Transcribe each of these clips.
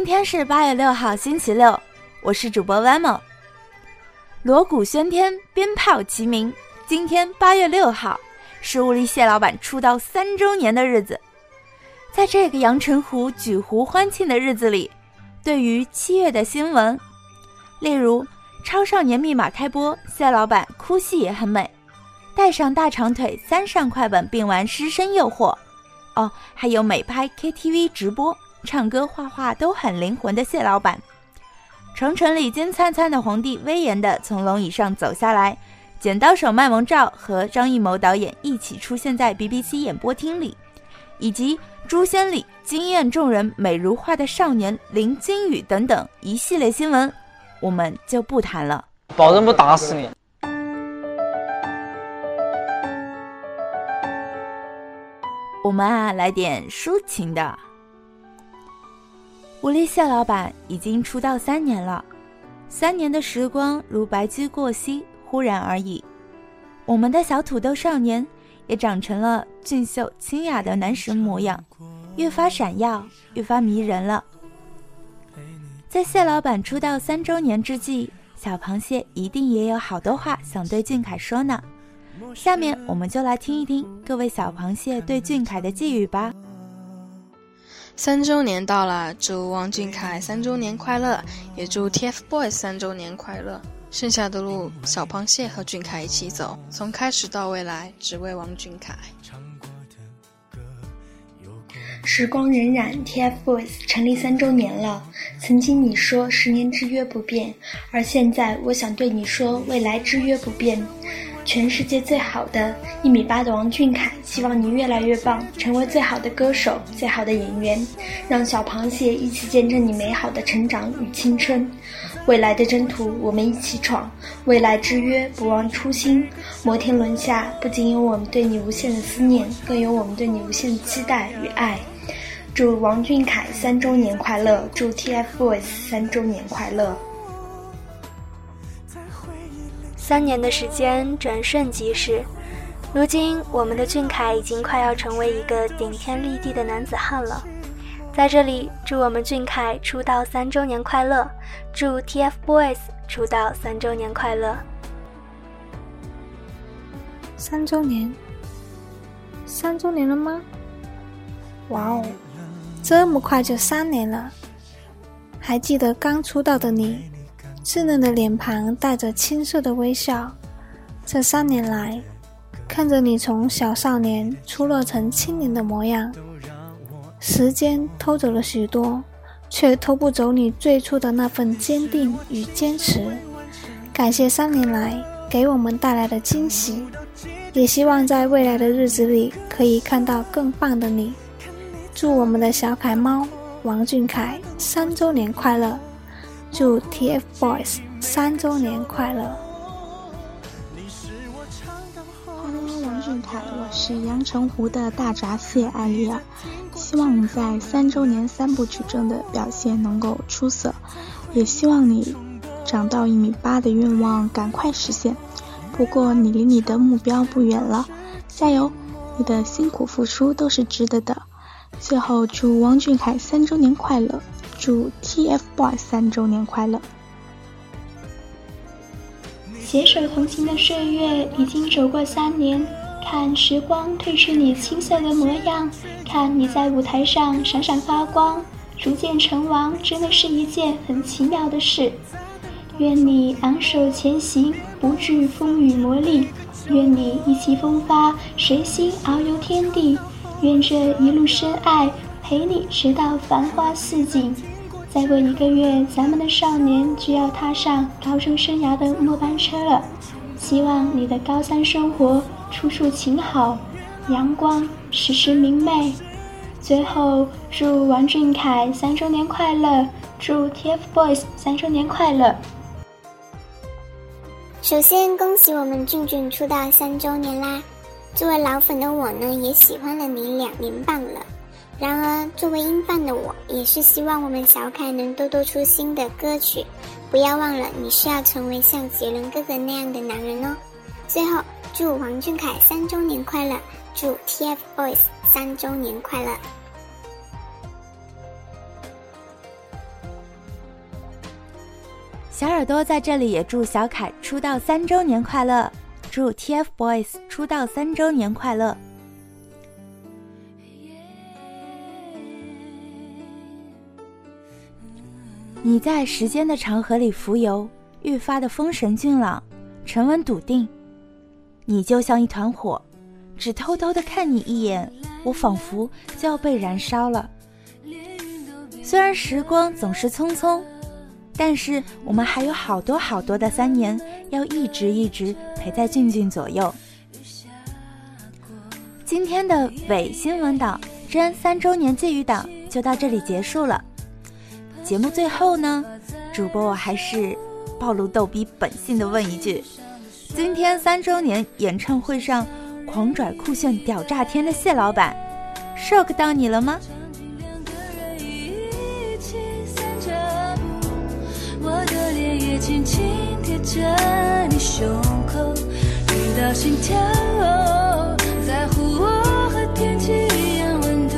今天是八月六号，星期六，我是主播 Vamo。锣鼓喧天，鞭炮齐鸣，今天八月六号是物力蟹老板出道三周年的日子。在这个阳澄湖举湖欢庆的日子里，对于七月的新闻，例如《超少年密码》开播，蟹老板哭戏也很美，带上大长腿三上快本并玩师生诱惑，哦，还有美拍 KTV 直播。唱歌、画画都很灵魂的谢老板，长城里金灿灿的皇帝威严地从龙椅上走下来，剪刀手卖萌照和张艺谋导演一起出现在 BBC 演播厅里，以及《诛仙》里惊艳众人美如画的少年林金宇等等一系列新闻，我们就不谈了，保证不打死你。我们啊，来点抒情的。吴立蟹老板已经出道三年了，三年的时光如白驹过隙，忽然而已。我们的小土豆少年也长成了俊秀清雅的男神模样，越发闪耀，越发迷人了。在蟹老板出道三周年之际，小螃蟹一定也有好多话想对俊凯说呢。下面我们就来听一听各位小螃蟹对俊凯的寄语吧。三周年到了，祝王俊凯三周年快乐，也祝 TFBOYS 三周年快乐。剩下的路，小螃蟹和俊凯一起走，从开始到未来，只为王俊凯。时光荏苒，TFBOYS 成立三周年了。曾经你说十年之约不变，而现在我想对你说，未来之约不变。全世界最好的一米八的王俊凯，希望你越来越棒，成为最好的歌手、最好的演员，让小螃蟹一起见证你美好的成长与青春。未来的征途，我们一起闯；未来之约，不忘初心。摩天轮下，不仅有我们对你无限的思念，更有我们对你无限的期待与爱。祝王俊凯三周年快乐！祝 TFBOYS 三周年快乐！三年的时间转瞬即逝，如今我们的俊凯已经快要成为一个顶天立地的男子汉了。在这里，祝我们俊凯出道三周年快乐！祝 TFBOYS 出道三周年快乐！三周年，三周年了吗？哇哦，这么快就三年了！还记得刚出道的你？稚嫩的脸庞带着青涩的微笑，这三年来，看着你从小少年出落成青年的模样，时间偷走了许多，却偷不走你最初的那份坚定与坚持。感谢三年来给我们带来的惊喜，也希望在未来的日子里可以看到更棒的你。祝我们的小凯猫王俊凯三周年快乐！祝 TFBOYS 三周年快乐！Hello，王俊凯，我是阳澄湖的大闸蟹艾丽尔，希望你在三周年三部曲中的表现能够出色，也希望你长到一米八的愿望赶快实现。不过你离你的目标不远了，加油！你的辛苦付出都是值得的。最后，祝王俊凯三周年快乐！祝 TFBOYS 三周年快乐！携手同行的岁月已经走过三年，看时光褪去你青涩的模样，看你在舞台上闪闪发光，逐渐成王，真的是一件很奇妙的事。愿你昂首前行，不惧风雨磨砺；愿你意气风发，随心遨游天地；愿这一路深爱。陪你直到繁花似锦。再过一个月，咱们的少年就要踏上高中生涯的末班车了。希望你的高三生活处处晴好，阳光时时明媚。最后，祝王俊凯三周年快乐！祝 TFBOYS 三周年快乐！首先，恭喜我们俊俊出道三周年啦！作为老粉的我呢，也喜欢了你两年半了。然而，作为音范的我，也是希望我们小凯能多多出新的歌曲。不要忘了，你是要成为像杰伦哥哥那样的男人哦。最后，祝王俊凯三周年快乐，祝 TFBOYS 三周年快乐。小耳朵在这里也祝小凯出道三周年快乐，祝 TFBOYS 出道三周年快乐。你在时间的长河里浮游，愈发的风神俊朗，沉稳笃定。你就像一团火，只偷偷的看你一眼，我仿佛就要被燃烧了。虽然时光总是匆匆，但是我们还有好多好多的三年，要一直一直陪在俊俊左右。今天的伪新闻党真三周年寄语党就到这里结束了。节目最后呢，主播我还是暴露逗逼本性的问一句：今天三周年演唱会上狂拽酷炫屌炸天的谢老板，shock 到你了吗？紧紧贴着你胸口听到心跳 wo 在乎我和天气一样温度。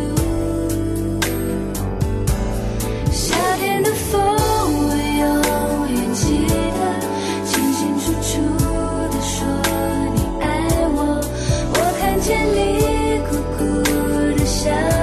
夏天的风我永远记得清清楚楚的说你爱我。我看见你酷酷的笑。